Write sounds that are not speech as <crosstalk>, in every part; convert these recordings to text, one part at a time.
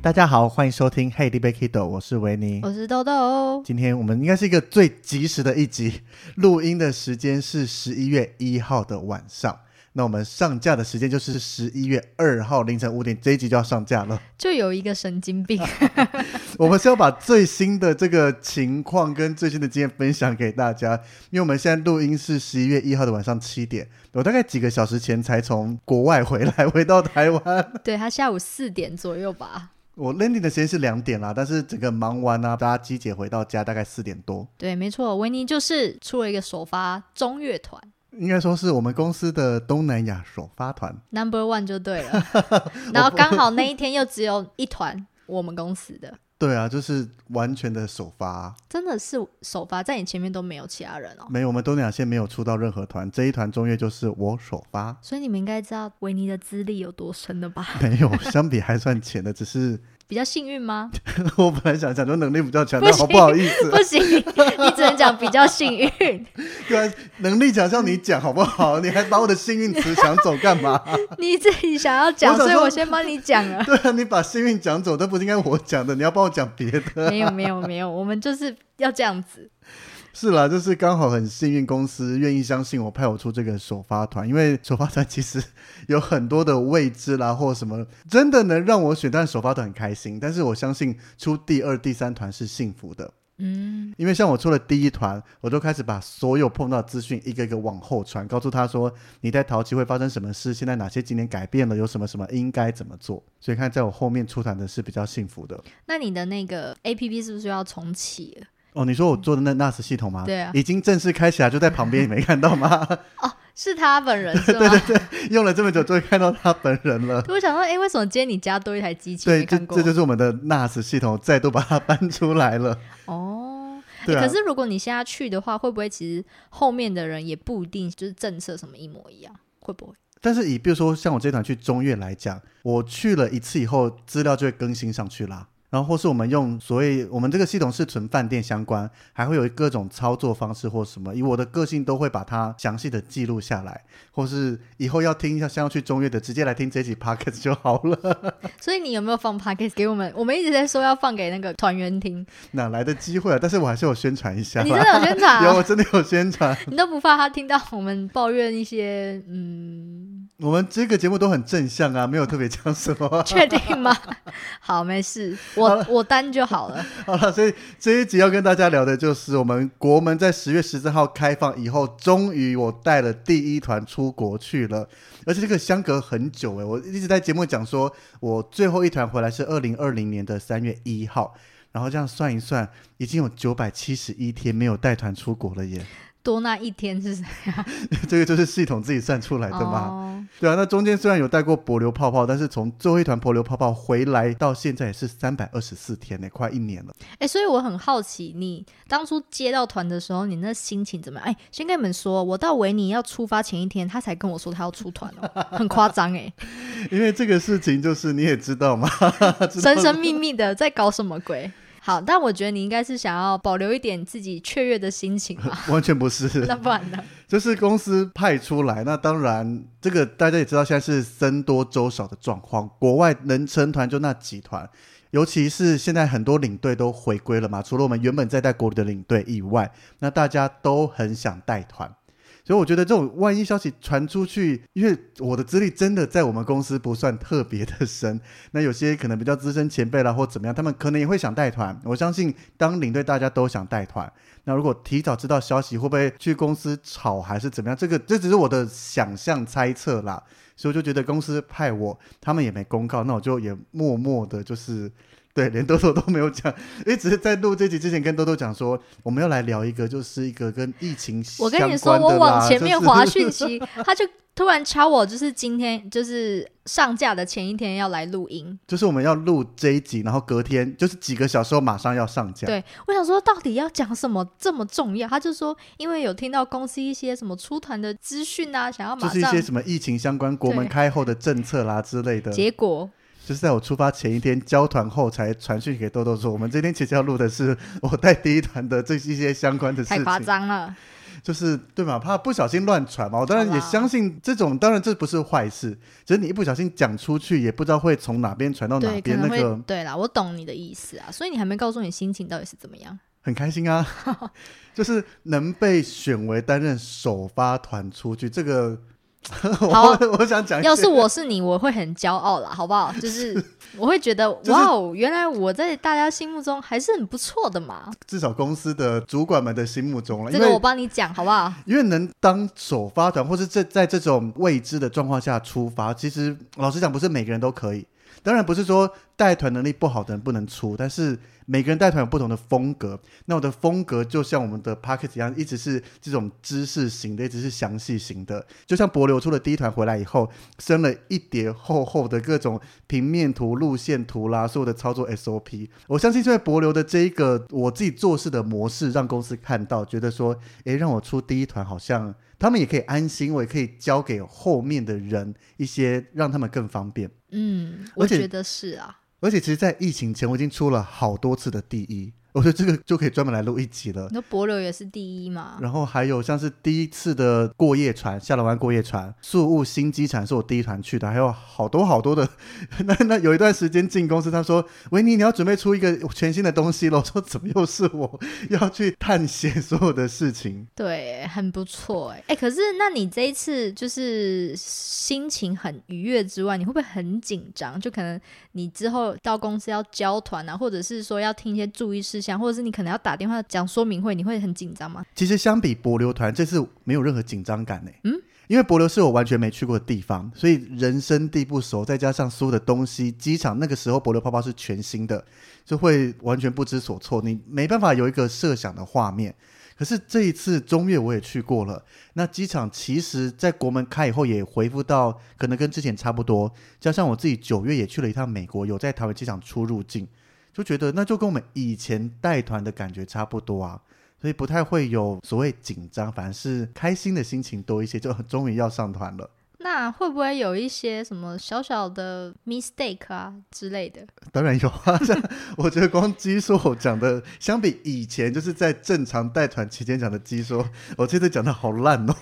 大家好，欢迎收听《Hey, d b Kido》，我是维尼，我是豆豆。今天我们应该是一个最及时的一集，录音的时间是十一月一号的晚上，那我们上架的时间就是十一月二号凌晨五点，这一集就要上架了。就有一个神经病，<laughs> 我们是要把最新的这个情况跟最新的经验分享给大家，因为我们现在录音是十一月一号的晚上七点，我大概几个小时前才从国外回来，回到台湾。对他下午四点左右吧。我 landing 的时间是两点啦，但是整个忙完啊，大家集结回到家大概四点多。对，没错，维尼就是出了一个首发中乐团，应该说是我们公司的东南亚首发团，Number One 就对了。<laughs> 然后刚好那一天又只有一团我们公司的。对啊，就是完全的首发，真的是首发，在你前面都没有其他人哦。没有，我们东南亚线没有出到任何团，这一团中越就是我首发。所以你们应该知道维尼的资历有多深了吧？没有，相比还算浅的，只是。比较幸运吗？<laughs> 我本来想讲说能力比较强，但好不好意思，<laughs> 不行，你只能讲比较幸运。<laughs> 对啊，能力强，像你讲好不好？你还把我的幸运词抢走干嘛？你自己想要讲，所以我先帮你讲了。对啊，你把幸运讲走，都不是应该我讲的？你要帮我讲别的？没有，没有，没有，我们就是要这样子。是啦，就是刚好很幸运，公司愿意相信我，派我出这个首发团。因为首发团其实 <laughs> 有很多的未知啦，或什么，真的能让我选，但首发团很开心。但是我相信出第二、第三团是幸福的。嗯，因为像我出了第一团，我就开始把所有碰到资讯一个一个往后传，告诉他说你在淘气会发生什么事，现在哪些景点改变了，有什么什么应该怎么做。所以看在我后面出团的是比较幸福的。那你的那个 A P P 是不是要重启了？哦，你说我做的那 NAS 系统吗？对啊，已经正式开起来，就在旁边，你没看到吗？<laughs> 哦，是他本人，对对对，用了这么久，终于看到他本人了。我想说，哎，为什么今天你家多一台机器？对，这这就是我们的 NAS 系统，再度把它搬出来了。哦，对。可是如果你现在去的话，会不会其实后面的人也不一定就是政策什么一模一样？会不会？但是以比如说像我这团去中越来讲，我去了一次以后，资料就会更新上去啦。然后或是我们用所谓我们这个系统是纯饭店相关，还会有各种操作方式或什么，以我的个性都会把它详细的记录下来，或是以后要听一下想要去中越的，直接来听这集 podcast 就好了。<laughs> 所以你有没有放 podcast 给我们？我们一直在说要放给那个团员听，哪来的机会啊？但是我还是有宣传一下。你真的有宣传？有，我真的有宣传。<laughs> 你都不怕他听到我们抱怨一些嗯？我们这个节目都很正向啊，没有特别讲什么。<laughs> 确定吗？<laughs> 好，没事，我我担就好了。<laughs> 好了，所以这一集要跟大家聊的就是我们国门在十月十四号开放以后，终于我带了第一团出国去了，而且这个相隔很久哎，我一直在节目讲说，我最后一团回来是二零二零年的三月一号，然后这样算一算，已经有九百七十一天没有带团出国了耶。多那一天是谁啊？<laughs> 这个就是系统自己算出来的嘛。对啊，那中间虽然有带过柏流泡泡，但是从最后一团柏流泡泡回来到现在也是三百二十四天呢，快一年了。哎，所以我很好奇，你当初接到团的时候，你那心情怎么样？哎，先跟你们说，我到维尼要出发前一天，他才跟我说他要出团哦，<laughs> 很夸张哎。因为这个事情就是你也知道嘛，<laughs> 神神秘秘的在搞什么鬼？好，但我觉得你应该是想要保留一点自己雀跃的心情吧？<laughs> 完全不是，<laughs> 那不然呢？就是公司派出来，那当然这个大家也知道，现在是僧多粥少的状况。国外能成团就那几团，尤其是现在很多领队都回归了嘛，除了我们原本在带国旅的领队以外，那大家都很想带团。所以我觉得这种万一消息传出去，因为我的资历真的在我们公司不算特别的深，<laughs> 那有些可能比较资深前辈啦或怎么样，他们可能也会想带团。我相信当领队大家都想带团，那如果提早知道消息，会不会去公司吵还是怎么样？这个这只是我的想象猜测啦，所以我就觉得公司派我，他们也没公告，那我就也默默的，就是。对，连豆豆都没有讲，一直在录这集之前跟豆豆讲说，我们要来聊一个，就是一个跟疫情我跟你说，我往前面滑讯息，他就突然敲我，就是今天就是上架的前一天要来录音。就是我们要录这一集，然后隔天就是几个小时后马上要上架。对，我想说到底要讲什么这么重要？他就说，因为有听到公司一些什么出团的资讯啊，想要马上就是一些。什么疫情相关、国门对开后的政策啦之类的，结果就是在我出发前一天交团后才传讯给豆豆说，我们今天其实要录的是我带第一团的这一些相关的事情太夸，张了，就是对嘛，怕不小心乱传嘛。我当然也相信这种，当然这不是坏事，只是你一不小心讲出去，也不知道会从哪边传到哪边那个。对啦，我懂你的意思啊，所以你还没告诉你心情到底是怎么样。很开心啊，<laughs> 就是能被选为担任首发团出去，这个 <laughs> 好我 <laughs> 我想讲，要是我是你，我会很骄傲啦，好不好？就是 <laughs> 我会觉得，是哇哦，原来我在大家心目中还是很不错的嘛。至少公司的主管们的心目中了，因这个我帮你讲，好不好？因为能当首发团，或是这在这种未知的状况下出发，其实老实讲，不是每个人都可以。当然不是说带团能力不好的人不能出，但是每个人带团有不同的风格。那我的风格就像我们的 p a c k e t 一样，一直是这种知识型的，一直是详细型的。就像博流出了第一团回来以后，生了一叠厚厚的各种平面图、路线图啦，所有的操作 SOP。我相信，因为博流的这一个我自己做事的模式，让公司看到，觉得说，诶，让我出第一团好像。他们也可以安心，我也可以交给后面的人一些，让他们更方便。嗯，我觉得是啊。而且，其实，在疫情前，我已经出了好多次的第一，我觉得这个就可以专门来录一集了。那博流也是第一嘛？然后还有像是第一次的过夜船，下龙湾过夜船，宿务新机场是我第一团去的，还有好多好多的。<laughs> 那那有一段时间进公司，他说：“维尼，你要准备出一个全新的东西了。”我说：“怎么又是我要去探险所有的事情？”对，很不错哎哎，可是那你这一次就是心情很愉悦之外，你会不会很紧张？就可能你之后到公司要交团啊，或者是说要听一些注意事项，或者是你可能要打电话讲说明会，你会很紧张吗？其实相比博流团，这次没有任何紧张感呢。嗯，因为博流是我完全没去过的地方，所以人生地不熟，再加上所有的东西，机场那个时候博流泡泡是全新的，就会完全不知所措，你没办法有一个设想的画面。可是这一次中越我也去过了，那机场其实在国门开以后也恢复到可能跟之前差不多，加上我自己九月也去了一趟美国，有在台湾机场出入境，就觉得那就跟我们以前带团的感觉差不多啊。所以不太会有所谓紧张，反而是开心的心情多一些，就终于要上团了。那会不会有一些什么小小的 mistake 啊之类的？当然有啊，像我觉得光基说我讲的，相比以前就是在正常带团期间讲的基说，我这次讲的好烂哦。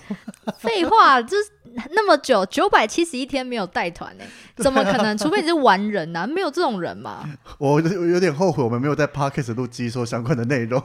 废话，这 <laughs> 那么久，九百七十一天没有带团呢，<laughs> 怎么可能？除非你是完人呐、没有这种人嘛，<laughs> 我有有点后悔，我们没有在 podcast 录机说相关的内容，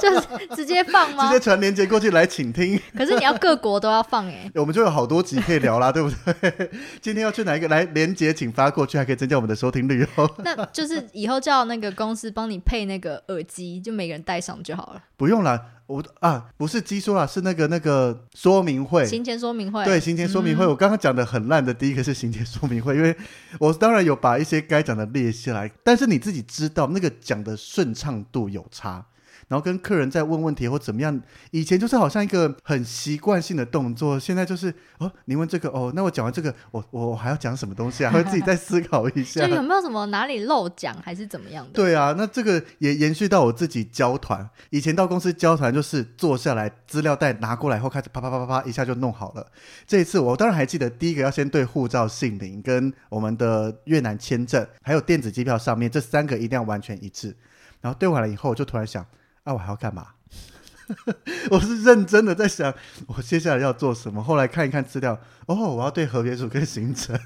就是直接放吗直接？传链接过去来请听，可是你要各国都要放哎，我们就有好多集可以聊啦，对不对？今天要去哪一个来连接，请发过去，还可以增加我们的收听率哦。那就是以后叫那个公司帮你配那个耳机，就每个人戴上就好了。不用啦，我啊不是鸡说啦，是那个那个说明会。行前说明会，对，行前说明会，嗯我刚刚讲的很烂的第一个是行前说明会，因为我当然有把一些该讲的列下来，但是你自己知道那个讲的顺畅度有差。然后跟客人在问问题或怎么样，以前就是好像一个很习惯性的动作，现在就是哦，你问这个哦，那我讲完这个，我我我还要讲什么东西啊？会自己再思考一就下。<laughs> 有没有什么哪里漏讲还是怎么样的？对啊，那这个也延续到我自己交团。以前到公司交团就是坐下来，资料袋拿过来后开始啪啪啪啪啪一下就弄好了。这一次我当然还记得，第一个要先对护照姓名、跟我们的越南签证，还有电子机票上面这三个一定要完全一致。然后对完了以后，我就突然想，啊，我还要干嘛？<laughs> 我是认真的在想，我接下来要做什么。后来看一看资料，哦，我要对合别组跟行程，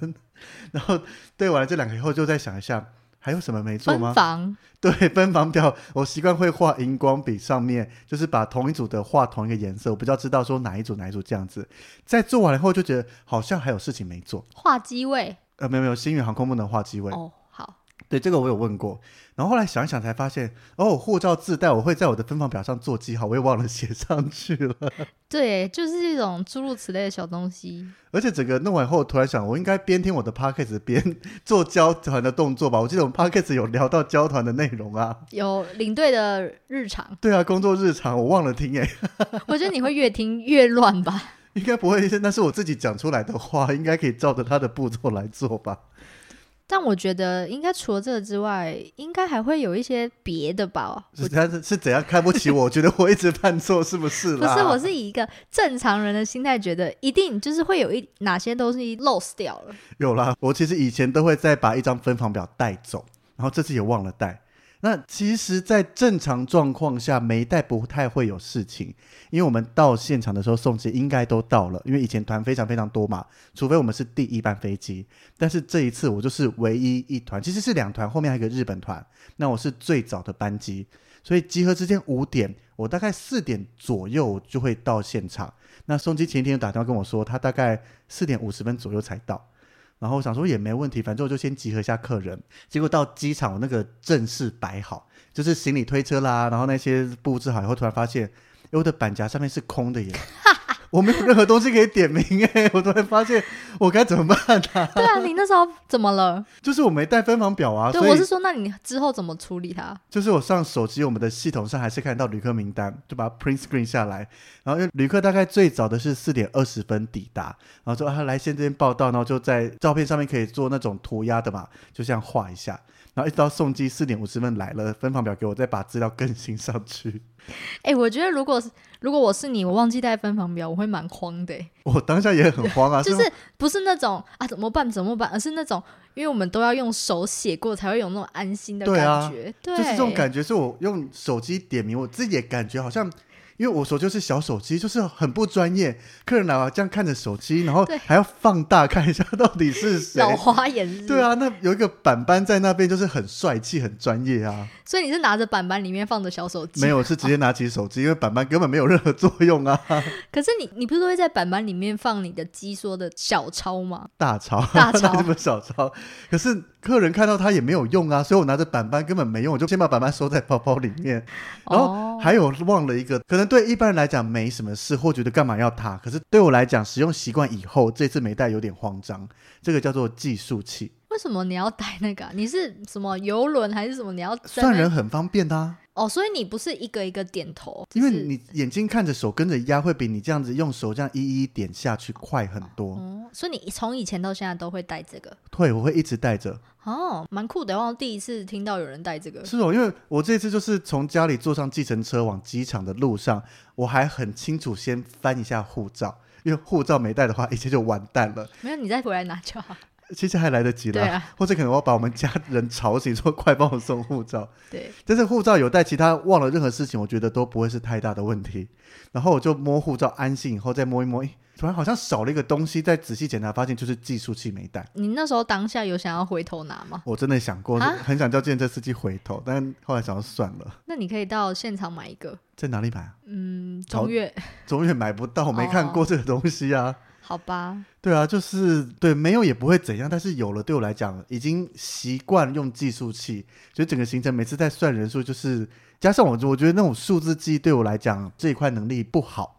然后对完了这两个以后，就再想一下，还有什么没做吗？分房 <laughs> 对，分房表我习惯会画荧光笔，上面就是把同一组的画同一个颜色，我比较知道说哪一组哪一组这样子。在做完了以后就觉得好像还有事情没做。画机位呃，没有没有，星宇航空不能画机位。哦，好，对，这个我有问过，然后后来想一想才发现，哦，护照自带，我会在我的分房表上做记号，我也忘了写上去了。<laughs> 对，就是这种诸如此类的小东西。而且整个弄完后，突然想，我应该边听我的 podcast 边 <laughs> 做交团的动作吧？我记得我们 podcast 有聊到交团的内容啊。有领队的日常，对啊，工作日常我忘了听诶，<laughs> 我觉得你会越听越乱吧。应该不会，那是我自己讲出来的话，应该可以照着他的步骤来做吧？但我觉得应该除了这个之外，应该还会有一些别的吧。是他是是怎样看不起我？我觉得我一直犯错，是不是啦？不是，我是以一个正常人的心态，觉得一定就是会有一哪些东西 lost 掉了。有啦，我其实以前都会再把一张分房表带走，然后这次也忘了带。那其实，在正常状况下，没带不太会有事情，因为我们到现场的时候送机应该都到了，因为以前团非常非常多嘛，除非我们是第一班飞机。但是这一次我就是唯一一团，其实是两团，后面还有一个日本团。那我是最早的班机，所以集合之间五点，我大概四点左右就会到现场。那送机前一天打电话跟我说，他大概四点五十分左右才到。然后想说也没问题，反正我就先集合一下客人。结果到机场，我那个正式摆好，就是行李推车啦，然后那些布置好以后，突然发现，我的板夹上面是空的耶，我没有任何东西可以点名哎，<laughs> 我突然发现我该怎么办啊？对啊，你那时候怎么了？就是我没带分房表啊，对，我是说，那你之后怎么处理它？就是我上手机，我们的系统上还是看得到旅客名单，就把它 print screen 下来。然后因为旅客大概最早的是四点二十分抵达，然后说啊来先这边报到，然后就在照片上面可以做那种涂鸦的嘛，就这样画一下。然后一直到送机四点五十分来了，分房表给我，再把资料更新上去。<laughs> 哎、我觉得如果是如果我是你，我忘记带分房表，我会蛮慌的、欸我当下也很慌啊，<laughs> 就是不是那种啊怎么办怎么办，而是那种因为我们都要用手写过，才会有那种安心的感觉。对，就是这种感觉，是我用手机点名，我自己也感觉好像，因为我手就是小手机，就是很不专业。客人来了，这样看着手机，然后还要放大看一下到底是谁。老花眼对，啊，那有一个板板在那边，就是很帅气、很专业啊。所以你是拿着板板里面放着小手机，没有，是直接拿起手机，因为板板根本没有任何作用啊。<laughs> 可是你你不是都会在板板里面放你的鸡说的小抄吗？大抄，大钞 <laughs> 那不是小钞。可是客人看到它也没有用啊，所以我拿着板板根本没用，我就先把板板收在包包里面。然后哦还有忘了一个，可能对一般人来讲没什么事，或觉得干嘛要它，可是对我来讲，使用习惯以后，这次没带有点慌张。这个叫做计数器，为什么你要带那个啊、你是什么游轮还是什么？你要算人很方便的、啊，哦，所以你不是一个一个点头，因为你眼睛看着手跟着压，会比你这样子用手这样一一点下去快很多。哦，所以你从以前到现在都会带这个对，我会一直带着。哦，蛮酷的。我第一次听到有人带这个，是哦，因为我这次就是从家里坐上计程车往机场的路上，我还很清楚先翻一下护照，因为护照没带的话，一切就完蛋了。没有你再回来拿就好。其实还来得及啦，啊，或者可能我要把我们家人吵醒，说快帮我送护照。对，但是护照有带，其他忘了任何事情，我觉得都不会是太大的问题。然后我就摸护照，安心以后再摸一摸，诶突然好像少了一个东西，再仔细检查发现就是计数器没带。你那时候当下有想要回头拿吗？我真的想过，啊很想叫计程车司机回头，但后来想要算了，那你可以到现场买一个，在哪里买啊？嗯，好中越，中越买不到，没看过这个东西啊。好吧，对啊，就是对，没有也不会怎样，但是有了，对我来讲已经习惯用计数器，所以整个行程每次在算人数，就是加上我，我觉得那种数字记忆对我来讲这一块能力不好。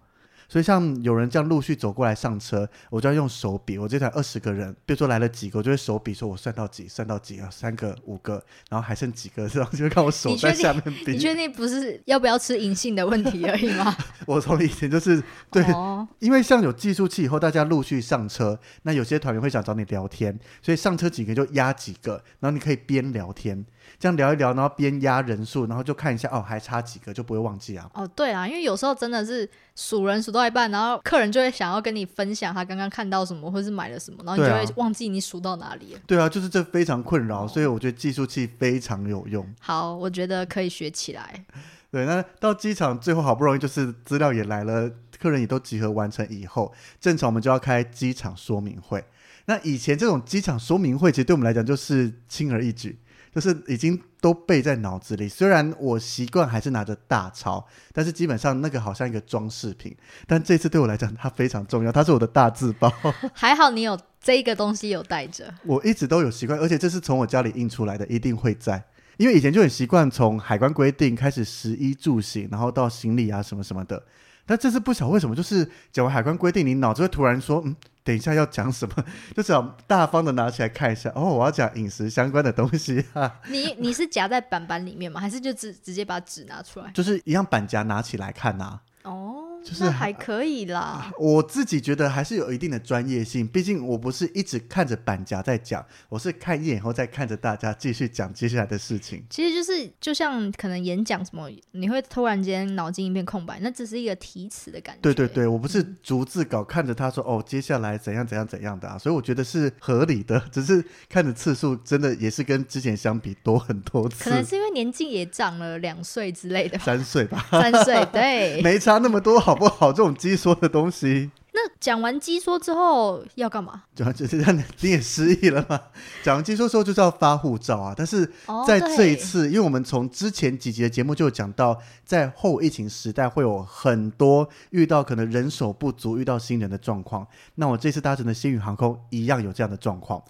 所以像有人这样陆续走过来上车，我就要用手比。我这台二十个人，比如说来了几个，我就会手比，说我算到几，算到几啊，三个、五个，然后还剩几个，然后就会看我手在下面比。你确定不是要不要吃银杏的问题而已吗？<laughs> 我从以前就是对哦，因为像有计数器以后，大家陆续上车，那有些团员会想找你聊天，所以上车几个就压几个，然后你可以边聊天，这样聊一聊，然后边压人数，然后就看一下哦，还差几个，就不会忘记啊。哦，对啊，因为有时候真的是数人数到一半，然后客人就会想要跟你分享他刚刚看到什么，或是买了什么，然后你就会忘记你数到哪里了。对啊，就是这非常困扰，所以我觉得计数器非常有用。好，我觉得可以学起来。对，那到机场最后好不容易就是资料也来了，客人也都集合完成以后，正常我们就要开机场说明会。那以前这种机场说明会，其实对我们来讲就是轻而易举，就是已经都背在脑子里。虽然我习惯还是拿着大钞，但是基本上那个好像一个装饰品。但这次对我来讲，它非常重要，它是我的大字包。<laughs> <laughs> 还好你有这个东西有带着，我一直都有习惯，而且这是从我家里印出来的，一定会在。因为以前就很习惯从海关规定开始，食衣住行，然后到行李啊什么什么的。但这次不晓得为什么，就是讲完海关规定，你脑子会突然说，嗯，等一下要讲什么，<laughs> 就是要大方的拿起来看一下。哦，我要讲饮食相关的东西啊。<laughs> 你你是夹在板板里面吗？还是就直直接把纸拿出来？就是一样板夹拿起来看呐。哦。就是那还可以啦，<laughs> 我自己觉得还是有一定的专业性，毕竟我不是一直看着板夹在讲，我是看一眼后再看着大家继续讲接下来的事情。其实就是就像可能演讲什么，你会突然间脑筋一片空白，那只是一个提词的感觉。对对对，我不是逐字稿看着他说哦，接下来怎样怎样怎样的啊，所以我觉得是合理的，<laughs> 只是看的次数真的也是跟之前相比多很多次。可能是因为年纪也长了两岁之类的，三岁吧，三岁 <laughs> 对，没差那么多。好不好？这种鸡说的东西，那讲完鸡说之后要干嘛？讲完就是让你也失忆了吗？<laughs> 讲完鸡说之后就是要发护照啊！但是在这一次，因为我们从之前几集的节目就有讲到，在后疫情时代会有很多遇到可能人手不足、遇到新人的状况。那我这次搭乘的新宇航空一样有这样的状况，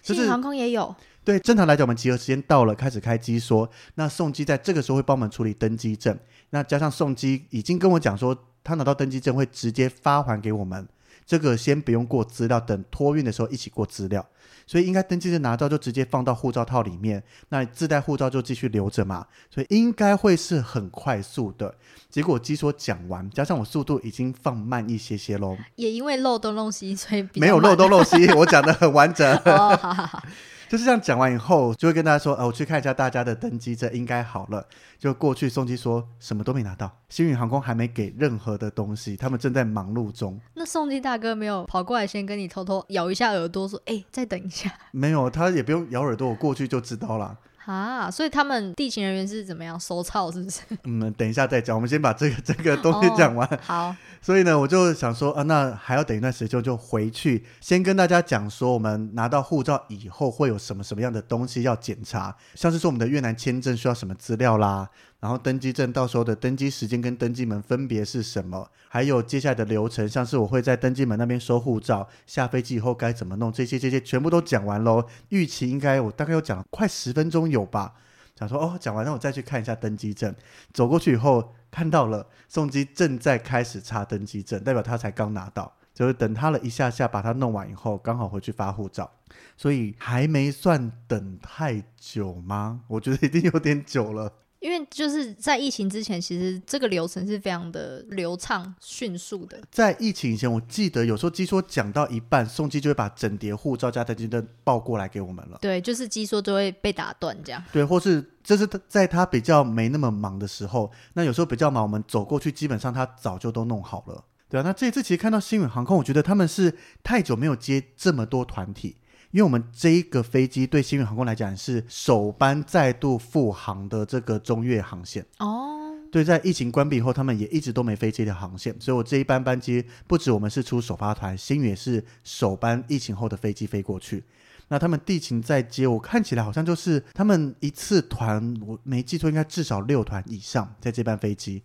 新宇航空也有。对，正常来讲，我们集合时间到了，开始开机说，那送机在这个时候会帮我们处理登机证。那加上送机已经跟我讲说，他拿到登机证会直接发还给我们，这个先不用过资料，等托运的时候一起过资料。所以应该登机证拿到就直接放到护照套里面，那自带护照就继续留着嘛。所以应该会是很快速的。结果机说讲完，加上我速度已经放慢一些些喽。也因为漏洞漏西，所以没有漏洞漏西，我讲的很完整。哦，好好好。就是这样讲完以后，就会跟大家说：“呃，我去看一下大家的登机证，应该好了。”就过去送机，说什么都没拿到，星宇航空还没给任何的东西，他们正在忙碌中。那送机大哥没有跑过来先跟你偷偷咬一下耳朵，说：“哎，再等一下。”没有，他也不用咬耳朵，我过去就知道了。啊，所以他们地勤人员是怎么样收操？是不是？<laughs> 嗯，等一下再讲，我们先把这个 <laughs> 这个东西讲完。<laughs> 好。所以呢，我就想说啊，那还要等一段时间，就回去先跟大家讲说，我们拿到护照以后会有什么什么样的东西要检查，像是说我们的越南签证需要什么资料啦，然后登机证到时候的登机时间跟登机门分别是什么，还有接下来的流程，像是我会在登机门那边收护照，下飞机以后该怎么弄，这些这些全部都讲完喽。预期应该我大概有讲快十分钟有吧。想说哦，讲完，那我再去看一下登机证。走过去以后，看到了送机正在开始插登机证，代表他才刚拿到。就是等他了一下下，把它弄完以后，刚好回去发护照，所以还没算等太久吗？我觉得已经有点久了。因为就是在疫情之前，其实这个流程是非常的流畅、迅速的。在疫情以前，我记得有时候机说讲到一半，送机就会把整叠护照加登机证报过来给我们了。对，就是机说就会被打断这样。对，或是这是在他比较没那么忙的时候，那有时候比较忙，我们走过去，基本上他早就都弄好了。对啊，那这一次其实看到新宇航空，我觉得他们是太久没有接这么多团体。因为我们这一个飞机对新宇航空来讲是首班再度复航的这个中越航线哦，对，在疫情关闭以后，他们也一直都没飞这条航线，所以我这一班班机不止我们是出首发团，新宇也是首班疫情后的飞机飞过去。那他们地勤在接，我看起来好像就是他们一次团，我没记错，应该至少六团以上在这班飞机。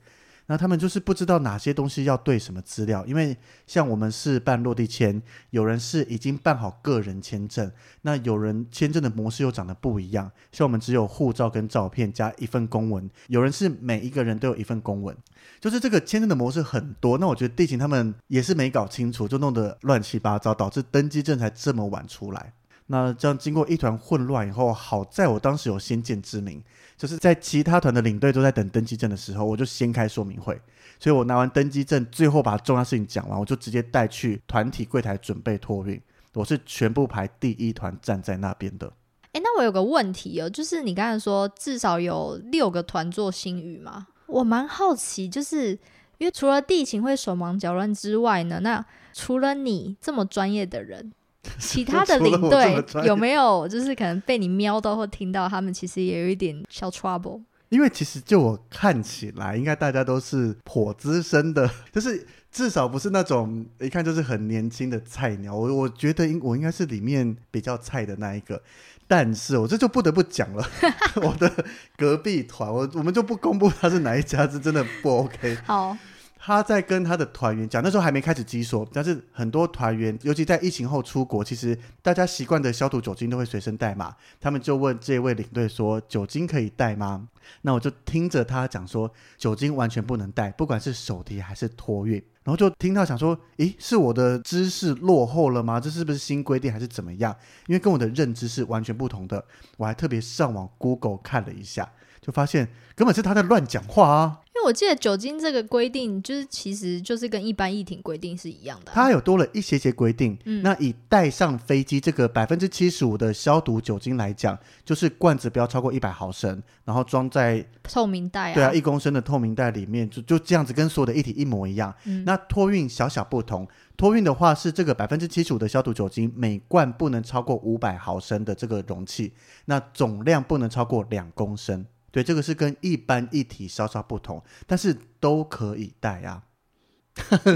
那他们就是不知道哪些东西要对什么资料，因为像我们是办落地签，有人是已经办好个人签证，那有人签证的模式又长得不一样，像我们只有护照跟照片加一份公文，有人是每一个人都有一份公文，就是这个签证的模式很多。那我觉得地勤他们也是没搞清楚，就弄得乱七八糟，导致登机证才这么晚出来。那这样经过一团混乱以后，好在我当时有先见之明。就是在其他团的领队都在等登机证的时候，我就先开说明会，所以我拿完登机证，最后把重要事情讲完，我就直接带去团体柜台准备托运。我是全部排第一团站在那边的。哎，那我有个问题哦，就是你刚才说至少有六个团做新语吗？我蛮好奇，就是因为除了地勤会手忙脚乱之外呢，那除了你这么专业的人。其他 <laughs> 的领队有没有就是可能被你瞄到或听到，他们其实也有一点小 trouble？因为其实就我看起来，应该大家都是颇资深的，<laughs> 就是至少不是那种一看就是很年轻的菜鸟。我我觉得应我应该是里面比较菜的那一个，但是我这就不得不讲了，<laughs> 我的隔壁团，我我们就不公布他是哪一家，是真的不 OK。好，他在跟他的团员讲，那时候还没开始基所，但是很多团员，尤其在疫情后出国，其实大家习惯的消毒酒精都会随身带嘛。他们就问这位领队说：“酒精可以带吗？”那我就听着他讲说，酒精完全不能带，不管是手提还是托运。然后就听到想说，诶，是我的知识落后了吗？这是不是新规定还是怎么样？因为跟我的认知是完全不同的。我还特别上网 Google 看了一下，就发现根本是他在乱讲话啊。我记得酒精这个规定，就是其实就是跟一般议庭规定是一样的啊、它有多了一些些规定。嗯那以带上飞机这个百分之七十五的消毒酒精来讲，就是罐子不要超过一百毫升，然后装在透明袋啊，对啊一公升的透明袋里面，就就这样子跟所有的液体一模一样。嗯那托运小小不同，托运的话是这个百分之七十五的消毒酒精，每罐不能超过五百毫升的这个容器，那总量不能超过两公升。对，这个是跟一般议题稍稍不同，但是都可以带啊。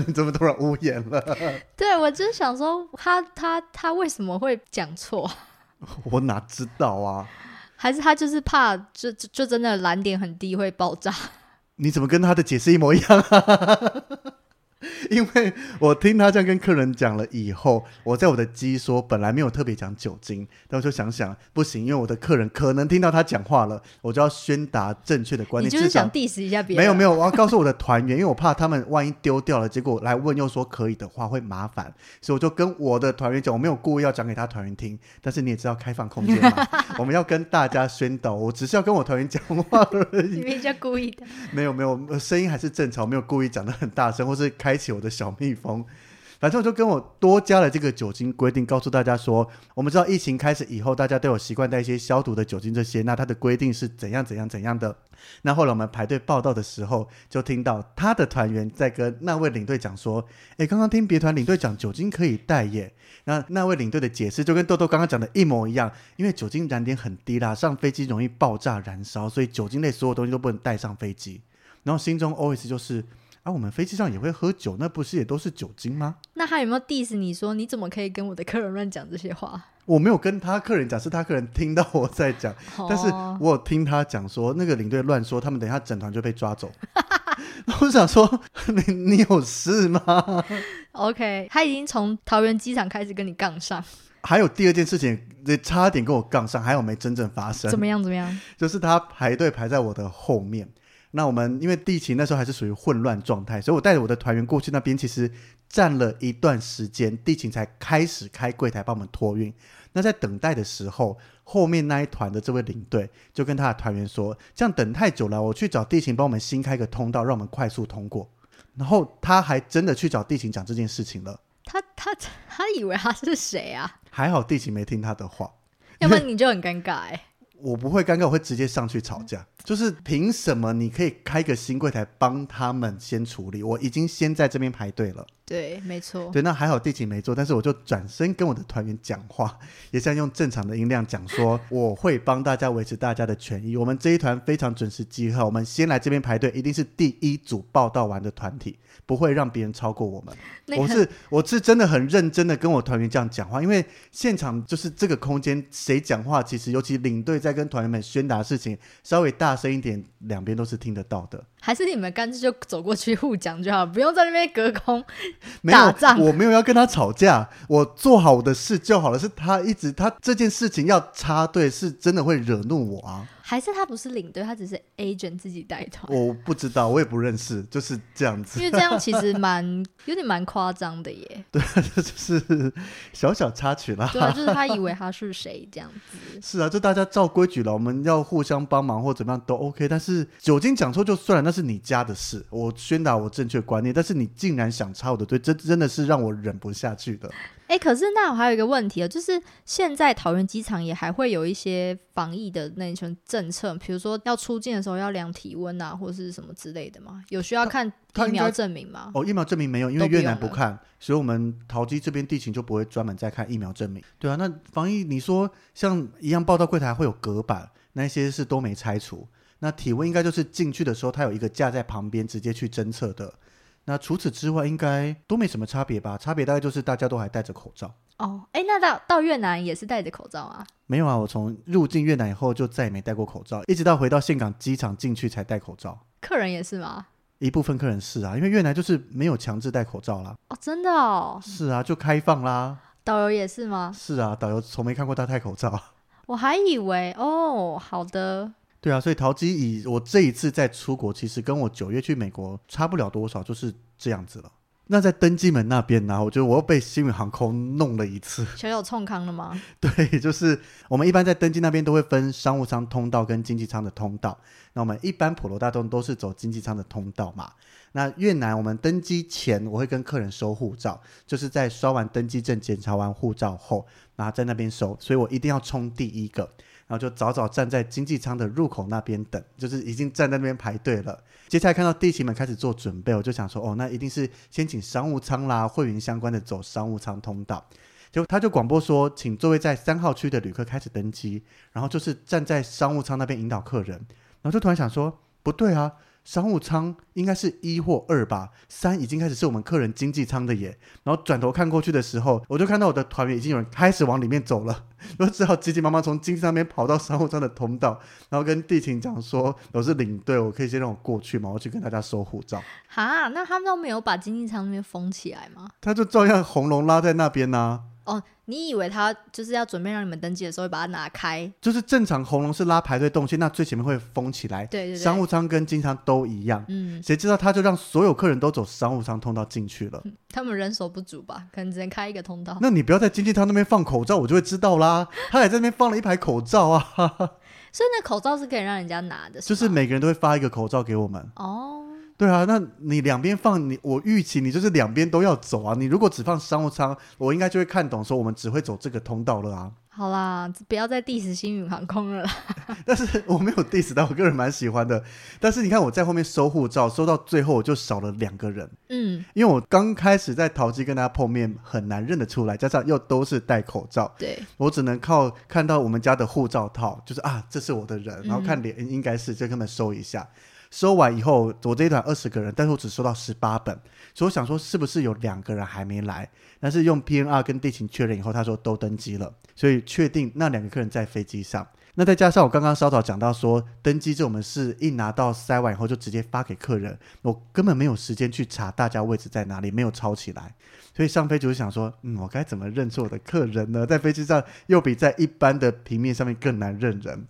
你 <laughs> 怎么突然无言了？<laughs> 对我就是想说他他他为什么会讲错？<laughs> 我哪知道啊？还是他就是怕就就就真的蓝点很低会爆炸？你怎么跟他的解释一模一样啊？<laughs> 因为我听他这样跟客人讲了以后，我在我的机说本来没有特别讲酒精，但我就想想不行，因为我的客人可能听到他讲话了，我就要宣达正确的观念。你就是想 diss 一下别人？没有没有，<laughs> 我要告诉我的团员，因为我怕他们万一丢掉了，结果来问又说可以的话会麻烦，所以我就跟我的团员讲，我没有故意要讲给他团员听，但是你也知道开放空间嘛，<laughs> 我们要跟大家宣导，我只是要跟我团员讲话而已你。们家故意的。没有没有，呃声音还是正常，没有故意讲的很大声，或是开开启我的小蜜蜂。<laughs> 反正我就跟我多加了这个酒精规定，告诉大家说，我们知道疫情开始以后，大家都有习惯带一些消毒的酒精这些，那它的规定是怎样怎样怎样的。那后来我们排队报道的时候，就听到他的团员在跟那位领队讲说：“诶，刚刚听别团领队讲酒精可以带耶。”那那位领队的解释就跟豆豆刚刚讲的一模一样，因为酒精燃点很低啦，上飞机容易爆炸燃烧，所以酒精类所有东西都不能带上飞机。然后心中 always 就是啊，我们飞机上也会喝酒，那不是也都是酒精吗？那他有没有 diss 你说你怎么可以跟我的客人乱讲这些话？我没有跟他客人讲，是他客人听到我在讲，但是哦我有听他讲说，那个领队乱说，他们等一下整团就被抓走。<laughs> 我想说，你你有事吗？OK，他已经从桃园机场开始跟你杠上，还有第二件事情，这差点跟我杠上，还有没真正发生怎。么样？怎么样？就是他排队排在我的后面。那我们因为地勤那时候还是属于混乱状态，所以我带着我的团员过去那边，其实站了一段时间，地勤才开始开柜台帮我们托运。那在等待的时候，后面那一团的这位领队就跟他的团员说：“这样等太久了，我去找地勤帮我们新开个通道，让我们快速通过。”然后他还真的去找地勤讲这件事情了。他他他以为他是谁啊？还好地勤没听他的话，要不然你就很尴尬哎、我不会尴尬，我会直接上去吵架。就是凭什么你可以开个新柜台帮他们先处理？我已经先在这边排队了。对，没错。对，那还好地勤没做，但是我就转身跟我的团员讲话，也是要用正常的音量讲说，我会帮大家维持大家的权益。我们这一团非常准时集合，我们先来这边排队，一定是第一组报道完的团体，不会让别人超过我们。我是我是真的很认真的跟我团员这样讲话，因为现场就是这个空间，谁讲话其实尤其领队在跟团员们宣达事情，稍微大声一点，两边都是听得到的。还是你们干脆就走过去互讲就好，不用在那边隔空。没打仗有，我没有要跟他吵架，我做好我的事就好了。是他一直他这件事情要插队，是真的会惹怒我啊！还是他不是领队，他只是 agent 自己带团，我不知道，我也不认识，就是这样子因，为这样其实 <laughs> 蛮有点蛮夸张的耶。对这就是小小插曲啦。对啊，就是他以为 <laughs> 他是谁这样子。是啊，就大家照规矩了，我们要互相帮忙或怎么样都 OK。但是酒精讲错就算了，那是你家的事，我宣达我正确观念。但是你竟然想插我的队，这真的是让我忍不下去的。哎，可是那我还有一个问题啊，就是现在桃园机场也还会有一些防疫的那种政策，比如说要出境的时候要量体温啊，或是什么之类的吗？有需要看疫苗证明吗？哦，疫苗证明没有，因为越南不看，所以我们桃机这边地勤就不会专门再看疫苗证明。对啊，那防疫你说像一样报到柜台会有隔板，那些是都没拆除。那体温应该就是进去的时候，它有一个架在旁边，直接去侦测的。那除此之外，应该都没什么差别吧？差别大概就是大家都还戴着口罩。哦，哎，那到到越南也是戴着口罩啊？没有啊，我从入境越南以后就再也没戴过口罩，一直到回到岘港机场进去才戴口罩。客人也是吗？一部分客人是啊，因为越南就是没有强制戴口罩啦。哦，真的哦。是啊，就开放啦。导游也是吗？是啊，导游从没看过他戴口罩。我还以为哦，好的。对啊，所以陶机以我这一次在出国，其实跟我九月去美国差不了多少，就是这样子了。那在登机门那边呢，我觉得我又被新宇航空弄了一次。小小冲康了吗？<laughs> 对，就是我们一般在登机那边都会分商务舱通道跟经济舱的通道。那我们一般普罗大众都是走经济舱的通道嘛。那越南我们登机前我会跟客人收护照，就是在刷完登机证、检查完护照后，然后在那边收，所以我一定要冲第一个。然后就早早站在经济舱的入口那边等，就是已经站在那边排队了。接下来看到地勤们开始做准备，我就想说，哦，那一定是先请商务舱啦、会员相关的走商务舱通道。结果他就广播说，请座位在三号区的旅客开始登机，然后就是站在商务舱那边引导客人。然后就突然想说，不对啊。商务舱应该是一或二吧，三已经开始是我们客人经济舱的耶。然后转头看过去的时候，我就看到我的团员已经有人开始往里面走了，<laughs> 我只好急急忙忙从经济舱那边跑到商务舱的通道，然后跟地勤讲说我是领队，我可以先让我过去吗？我去跟大家收护照。哈，那他们都没有把经济舱那边封起来吗？他就照样红龙拉在那边呢。哦，你以为他就是要准备让你们登记的时候把它拿开？就是正常红龙是拉排队动线，那最前面会封起来。对对。商务舱跟经舱都一样。嗯。谁知道他就让所有客人都走商务舱通道进去了。他们人手不足吧？可能只能开一个通道。那你不要在经济舱那边放口罩，我就会知道啦。他也在那边放了一排口罩啊。<laughs> 所以那口罩是可以让人家拿的。就是每个人都会发一个口罩给我们。哦。对啊，那你两边放你，我预期你就是两边都要走啊。你如果只放商务舱，我应该就会看懂说我们只会走这个通道了啊。好啦，不要再 diss 星宇航空了。<laughs> 但是我没有 diss 到，我个人蛮喜欢的。但是你看我在后面收护照，收到最后我就少了两个人。嗯，因为我刚开始在淘机跟大家碰面，很难认得出来，加上又都是戴口罩，对我只能靠看到我们家的护照套，就是啊，这是我的人，然后看脸应该是就跟他们收一下。收完以后，我这一团二十个人，但是我只收到十八本，所以我想说是不是有两个人还没来？但是用 PNR 跟地勤确认以后，他说都登机了，所以确定那两个客人在飞机上。那再加上我刚刚稍早讲到说，登机证我们是一拿到塞完以后就直接发给客人，我根本没有时间去查大家位置在哪里，没有抄起来，所以上飞机就想说，嗯，我该怎么认出我的客人呢？在飞机上又比在一般的平面上面更难认人。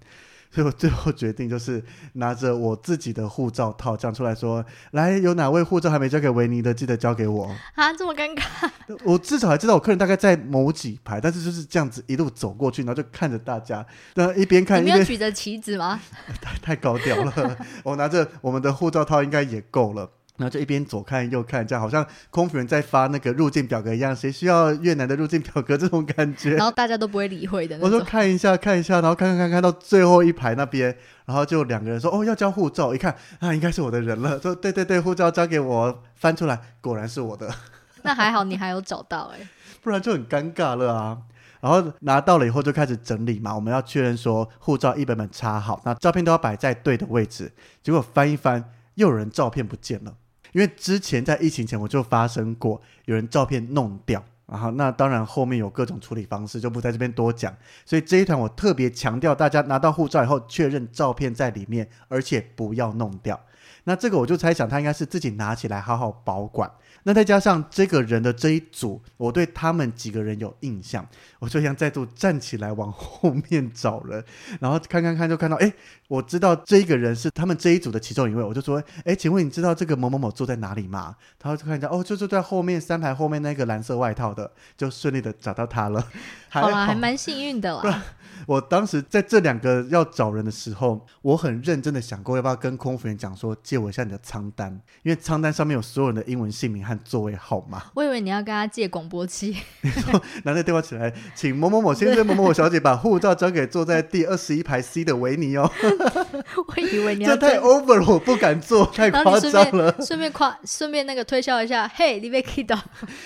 所以我最后决定就是拿着我自己的护照套讲出来说：“来，有哪位护照还没交给维尼的，记得交给我。”啊，这么尴尬！<laughs> 我至少还知道我客人大概在某几排，但是就是这样子一路走过去，然后就看着大家，然后一边看一边举着旗子吗？<laughs> 太太高调了，<laughs> 我拿着我们的护照套应该也够了。然后就一边左看右看，这样好像空服员在发那个入境表格一样，谁需要越南的入境表格这种感觉。然后大家都不会理会的。我说看一下看一下，然后看看看看到最后一排那边，然后就两个人说：“哦，要交护照。”一看啊，应该是我的人了。说：“对对对，护照交给我。”翻出来，果然是我的。<laughs> 那还好你还有找到哎，不然就很尴尬了啊。然后拿到了以后就开始整理嘛，我们要确认说护照一本本插好，那照片都要摆在对的位置。结果翻一翻，又有人照片不见了。因为之前在疫情前我就发生过有人照片弄掉，然后那当然后面有各种处理方式，就不在这边多讲。所以这一团我特别强调，大家拿到护照以后确认照片在里面，而且不要弄掉。那这个我就猜想他应该是自己拿起来好好保管。那再加上这个人的这一组，我对他们几个人有印象，我就想再度站起来往后面找人，然后看看看就看到，哎，我知道这个人是他们这一组的其中一位，我就说，哎，请问你知道这个某某某坐在哪里吗？他就看一下，哦，就坐在后面三排后面那个蓝色外套的，就顺利的找到他了。<laughs> 好了，还蛮幸运的啦。我当时在这两个要找人的时候，我很认真的想过要不要跟空服员讲说借我一下你的舱单，因为舱单上面有所有人的英文姓名和座位号码。我以为你要跟他借广播器。你 <laughs> 说拿着电话起来，请某某某先生、某某某小姐把护照交给坐在第二十一排 C 的维尼哦。<laughs> 我以为你要这太 over 了，我不敢坐，<laughs> 太夸张了。顺便夸，顺便那个推销一下，嘿，你被 k 到。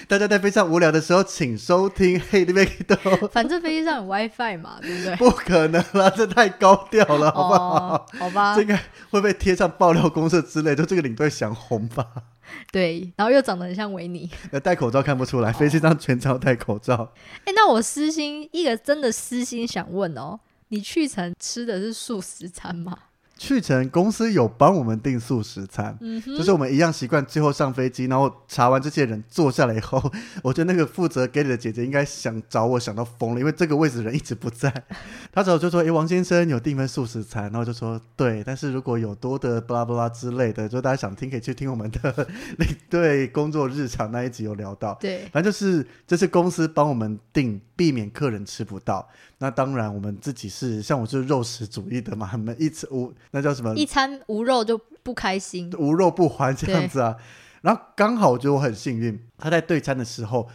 大家在非常无聊的的时候，请收听嘿那边都反正飞机上有 WiFi 嘛，对不对？不可能啦，这太高调了，好不好？哦，好吧这，应该会被贴上爆料公社之类，就这个领队想红吧？<laughs> 对，然后又长得很像维尼。呃，戴口罩看不出来，飞机上全程要戴口罩。<laughs> 哎，那我私心一个真的私心想问哦，你去程吃的是素食餐吗？去程公司有帮我们订素食餐，嗯，就是我们一样习惯，最后上飞机，然后查完这些人坐下来以后，<laughs> 我觉得那个负责给你的姐姐应该想找我想到疯了，因为这个位置人一直不在。<laughs> 她找我就说：“诶，王先生有订份素食餐。”然后就说：“对，但是如果有多的巴拉巴拉之类的，就大家想听可以去听我们的 <laughs> 那对工作日常那一集有聊到。对，反正就是这是公司帮我们订，避免客人吃不到。那当然我们自己是像我是肉食主义的嘛，我们一吃无那叫什么一餐无肉就不开心。无肉不欢这样子啊。然后刚好我觉得我很幸运，他在对餐的时候，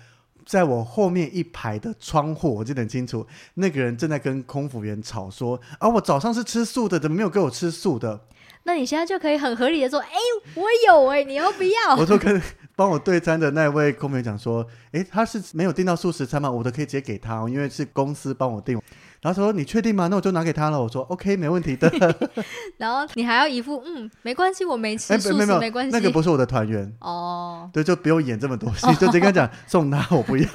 在我后面一排的窗户，我记得很清楚，那个人正在跟空服员吵说：“啊，我早上是吃素的，怎么没有给我吃素的那你现在就可以很合理的说，哎、我有哎、你要不？”要？我就跟帮我对餐的那位空服员讲说：“诶，他是没有订到素食餐吗？我的可以直接给他哦，因为是公司帮我订。”然后他说：“你确定吗？那我就拿给他了。”我说：“OK，没问题的。<laughs> 然后你还要一副嗯，没关系，我没吃哎，素食，没关系。那个不是我的团员，哦，对，就不用演这么多戏，<laughs> 就直接跟他讲送他，我不要。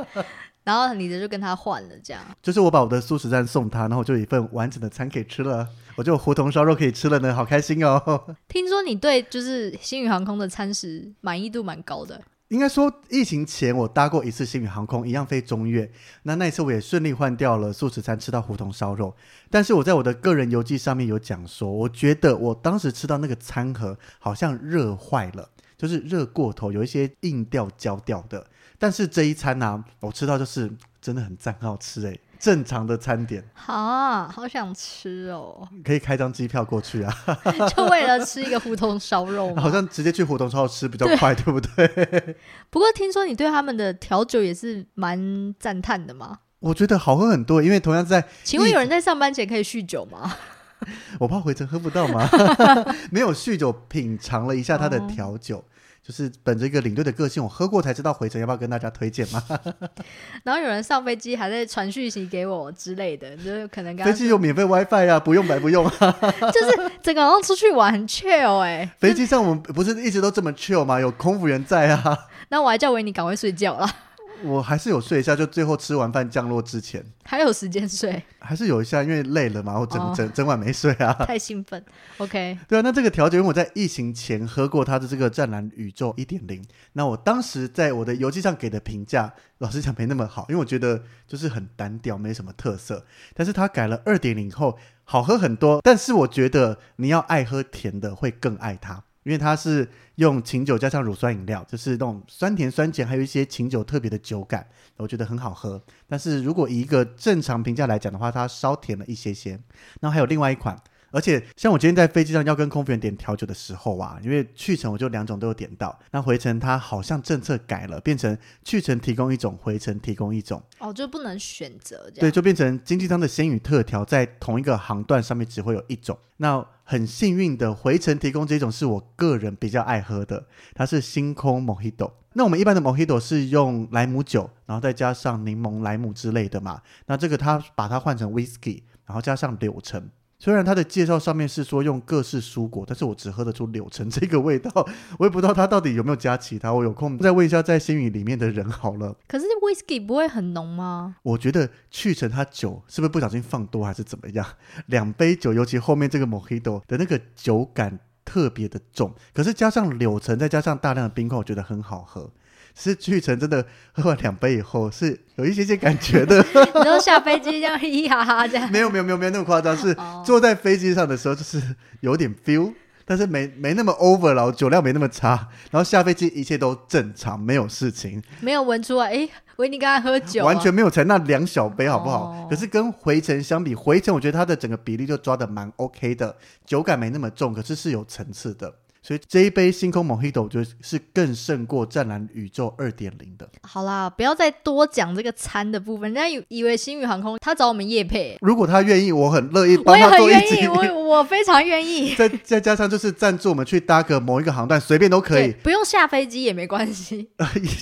<laughs> 然后你的就跟他换了，这样。就是我把我的素食餐送他，然后我就有一份完整的餐可以吃了，我就有胡同烧肉可以吃了呢，好开心哦！<laughs> 听说你对就是星宇航空的餐食满意度蛮高的，应该说，疫情前我搭过一次星宇航空，一样飞中越，那那一次我也顺利换掉了素食餐，吃到胡同烧肉。但是我在我的个人游记上面有讲说，我觉得我当时吃到那个餐盒好像热坏了，就是热过头，有一些硬掉焦掉的。但是这一餐呢、我吃到就是真的很赞，很好吃诶，正常的餐点啊，好想吃哦，可以开张机票过去啊。<laughs> 就为了吃一个胡同烧肉吗 <laughs> 好像直接去胡同烧肉吃比较快，<laughs> 对不对？不过听说你对他们的调酒也是蛮赞叹的嘛？我觉得好喝很多，因为同样在，请问有人在上班前可以酗酒吗？我怕回程喝不到吗，没有酗酒，品尝了一下他的调酒。就是本着一个领队的个性，我喝过才知道回程要不要跟大家推荐嘛。<laughs> 然后有人上飞机还在传讯息给我之类的，就是可能飞机有免费 WiFi 啊，不用白不用啊。<laughs> 就是整个好像出去玩很 chill 哎、飞机上我们不是一直都这么 chill 吗？有空服员在啊，<laughs> 那我还叫维尼赶快睡觉啦，我还是有睡一下，就最后吃完饭降落之前，还有时间睡，还是有一下，因为累了嘛，我整、哦整 <laughs> 整晚没睡啊。<laughs> 太兴奋。OK，对啊，那这个调酒，因为我在疫情前喝过它的这个湛蓝宇宙一点零，那我当时在我的游记上给的评价，老实讲没那么好，因为我觉得就是很单调，没什么特色。但是它改了二点零后，好喝很多。但是我觉得你要爱喝甜的，会更爱它。因为它是用琴酒加上乳酸饮料，就是那种酸甜酸甜，还有一些琴酒特别的酒感，我觉得很好喝。但是如果以一个正常评价来讲的话，它稍甜了一些些。那还有另外一款，而且像我今天在飞机上要跟空服员点调酒的时候啊，因为去程我就两种都有点到，那回程它好像政策改了，变成去程提供一种，回程提供一种，哦，就不能选择这对，就变成经济舱的鲜语特调在同一个航段上面只会有一种。那很幸运的回程提供这种是我个人比较爱喝的，它是星空 Mojito。那我们一般的 Mojito 是用莱姆酒，然后再加上柠檬、莱姆之类的嘛。那这个它把它换成 Whisky，然后加上柳橙。虽然它的介绍上面是说用各式蔬果，但是我只喝得出柳橙这个味道，我也不知道它到底有没有加其他。我有空再问一下在星宇里面的人好了。可是 whisky 不会很浓吗？我觉得去成它酒是不是不小心放多还是怎么样？两杯酒，尤其后面这个 Mojito 的那个酒感特别的重，可是加上柳橙，再加上大量的冰块，我觉得很好喝。是去程真的喝完两杯以后是有一些些感觉的，<laughs> 然后下飞机这样嘻嘻哈哈这样？<laughs> 没有没有没有没有那么夸张，是哦坐在飞机上的时候就是有点 feel，但是没没那么 over 了，酒量没那么差，然后下飞机一切都正常，没有事情，没有闻出来，哎，维尼刚才喝酒、啊，完全没有才那两小杯，好不好？哦可是跟回程相比，回程我觉得它的整个比例就抓的蛮 OK 的，酒感没那么重，可是是有层次的。所以这一杯星空 Mojito 我觉得是更胜过湛蓝宇宙二点零的。好啦，不要再多讲这个餐的部分，人家以以为星宇航空他找我们叶配，如果他愿意，我很乐意我也帮他做一很愿意，集。我我非常愿意。<laughs> 再再加上就是赞助我们去搭个某一个航段，随便都可以，，不用下飞机也没关系。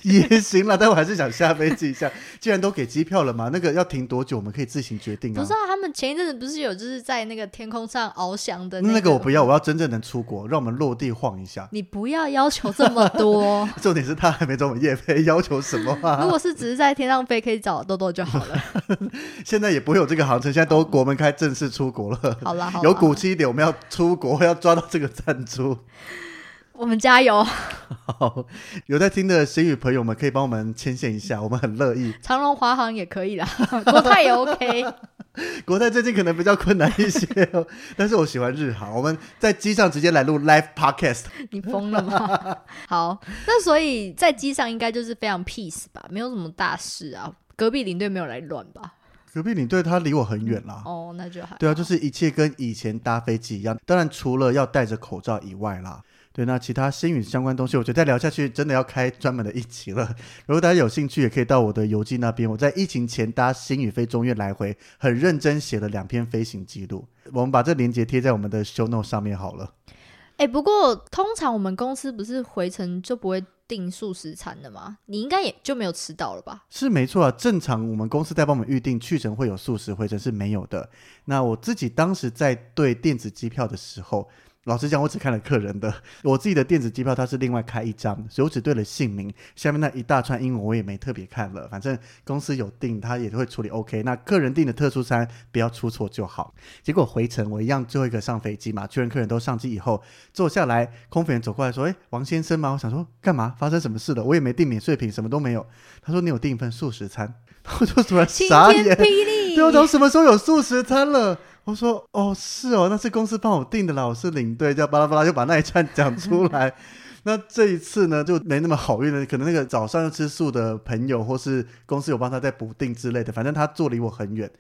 也 <laughs> 也行了。但我还是想下飞机一下，<laughs> 既然都给机票了嘛，那个要停多久，我们可以自行决定啊。不是啊，他们前一阵子不是有就是在那个天空上翱翔的个那个我不要，我要真正能出国，让我们落地晃一下。你不要要求这么多。<laughs> 重点是他还没找我们叶飞，要求什么如啊？果是只是在天上飞，可以找豆豆就好了。<laughs> 现在也不会有这个航程，现在都国门开，正式出国了。好了，好啦有骨气一点，我们要出国，要抓到这个赞助。我们加油。<laughs> 好，有在听的新宇朋友们，可以帮我们牵线一下，我们很乐意。长荣、华航也可以啦，<laughs> 国泰也 OK。<laughs> 国泰最近可能比较困难一些哦，但是我喜欢日航，我们在机上直接来录 live podcast。你疯了吗？好，那所以在机上应该就是非常 peace 吧，没有什么大事啊。隔壁领队没有来乱吧？隔壁领队他离我很远啦。哦，那就好对啊，就是一切跟以前搭飞机一样，当然除了要戴着口罩以外啦。对，那其他星宇相关东西，我觉得再聊下去真的要开专门的一集了。<laughs> 如果大家有兴趣，也可以到我的游记那边，我在疫情前搭星宇飞中越来回，很认真写了两篇飞行记录。我们把这链接贴在我们的 show note 上面好了。哎、不过通常我们公司不是回程就不会订素食餐的吗？你应该也就没有吃到了吧？是没错啊，正常我们公司在帮我们预定去程会有素食回程是没有的。那我自己当时在对电子机票的时候，老实讲，我只看了客人的，<laughs> 我自己的电子机票它是另外开一张，所以我只对了姓名，下面那一大串英文我也没特别看了，反正公司有订，他也会处理 OK。那客人订的特殊餐不要出错就好。结果回程我一样最后一个上飞机嘛，确认客人都上机以后坐下来，空服员走过来说：“哎，王先生吗？”我想说干嘛？发生什么事了？我也没订免税品，什么都没有。他说：“你有订一份素食餐。<laughs> ”我就突然晴傻眼！对，我讲什么时候有素食餐了？我说哦，是哦，那是公司帮我订的啦，我是领队，这样巴拉巴拉就把那一串讲出 <laughs> 来。那这一次呢，就没那么好运了，可能那个早上要吃素的朋友，或是公司有帮他在补订之类的，反正他坐离我很远。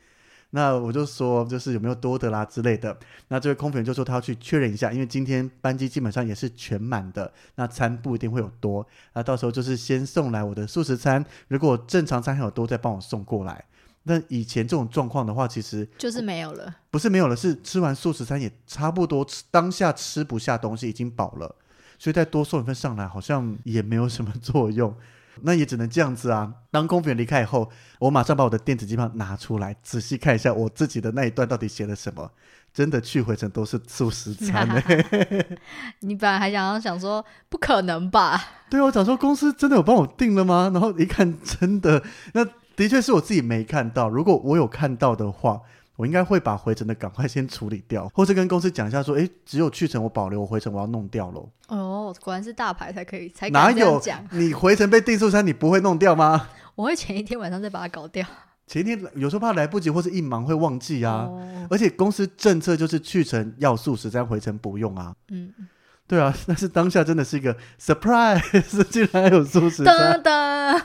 那我就说，就是有没有多的啦之类的。那这位空服员就说他要去确认一下，因为今天班机基本上也是全满的，那餐不一定会有多。那到时候就是先送来我的素食餐，如果正常餐还有多，再帮我送过来。那以前这种状况的话，其实就是没有了。不是没有了，是吃完素食餐也差不多吃当下吃不下东西，已经饱了，所以再多送一份上来，好像也没有什么作用。<laughs> 那也只能这样子啊。当空服员离开以后，我马上把我的电子机票拿出来，仔细看一下我自己的那一段到底写了什么。真的去回程都是素食餐呢、<laughs> <laughs> 你本来还想要想说，不可能吧？对啊，我想说公司真的有帮我订了吗？然后一看，真的，那的确是我自己没看到。如果我有看到的话，我应该会把回程的赶快先处理掉，或是跟公司讲一下说，诶，只有去程我保留，我回程我要弄掉喽。哦，果然是大牌才可以，才哪有讲。你回程被定素餐，你不会弄掉吗？我会前一天晚上再把它搞掉。前一天有时候怕来不及，或是一忙会忘记啊。哦，而且公司政策就是去程要素食餐，回程不用啊。嗯，对啊，但是当下真的是一个 surprise，竟然还有素食餐。噔噔，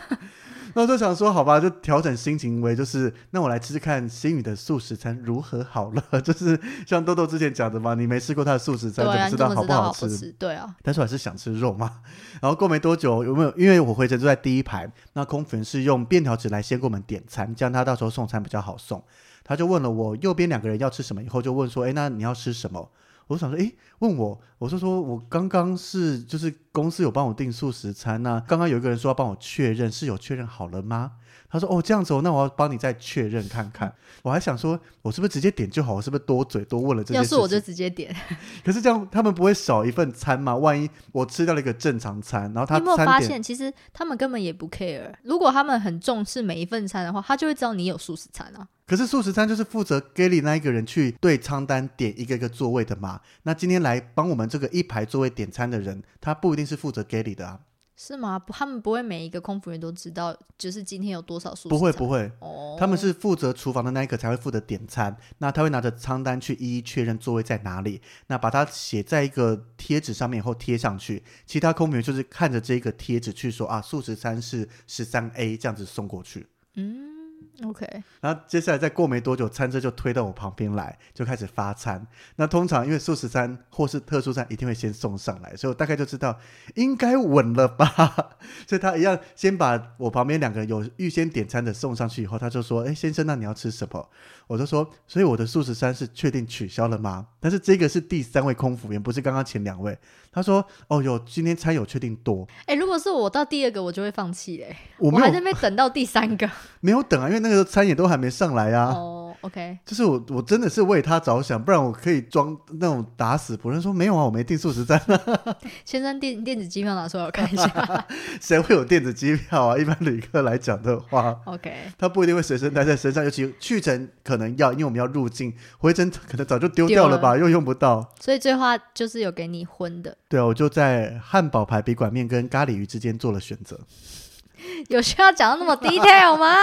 那我就想说，好吧，就调整心情为就是，那我来吃吃看新宇的素食餐如何好了。<laughs> 就是像豆豆之前讲的嘛，你没吃过他的素食餐，怎么知道好不好吃？好吃？对啊，但是我还是想吃肉嘛。然后过没多久，有没有？因为我回程坐在第一排，那空服员是用便条纸来先给我们点餐，这样他到时候送餐比较好送。他就问了我右边两个人要吃什么，以后就问说，哎，那你要吃什么？我想说，诶，问我，我是说我刚刚是就是公司有帮我订素食餐那、刚刚有一个人说要帮我确认，是有确认好了吗？他说哦这样子哦，那我要帮你再确认看看。我还想说，我是不是直接点就好？我是不是多嘴多问了这件事？要是我就直接点。<laughs> 可是这样他们不会少一份餐吗？万一我吃掉了一个正常餐，然后他你有没有发现，其实他们根本也不 care。如果他们很重视每一份餐的话，他就会知道你有素食餐啊。可是素食餐就是负责给你那一个人去对仓单点一个一个座位的嘛。那今天来帮我们这个一排座位点餐的人，他不一定是负责给你的啊。是吗？不，他们不会每一个空服员都知道，就是今天有多少素食不会不会，哦，他们是负责厨房的那一个才会负责点餐，那他会拿着餐单去一一确认座位在哪里，那把它写在一个贴纸上面以后贴上去，其他空服员就是看着这个贴纸去说啊，素食餐是十三 A 这样子送过去。嗯，OK，然后接下来再过没多久，餐车就推到我旁边来，就开始发餐。那通常因为素食餐或是特殊餐一定会先送上来，所以我大概就知道应该稳了吧。<laughs> 所以他一样先把我旁边两个有预先点餐的送上去以后，他就说：“哎，先生，那你要吃什么？”我就说：“所以我的素食餐是确定取消了吗？”但是这个是第三位空服员，不是刚刚前两位。他说：“哦，有今天餐有确定多。哎、如果是我到第二个，我就会放弃嘞、我没有还在那边等到第三个。<laughs> 没有等啊，因为那个时候餐也都还没上来啊。哦，OK，就是我，我真的是为他着想，不然我可以装那种打死不认说没有啊，我没订素食餐啊，先生电电子机票拿出来我看一下。<laughs> 谁会有电子机票啊？一般旅客来讲的话，OK，他不一定会随身带在身上，尤其去程可能要，因为我们要入境，回程可能早就丢掉了吧，又用不到。所以最后就是有给你荤的，对啊，我就在汉堡排笔管面跟咖喱鱼之间做了选择，<laughs> 有需要讲到那么 detail 吗？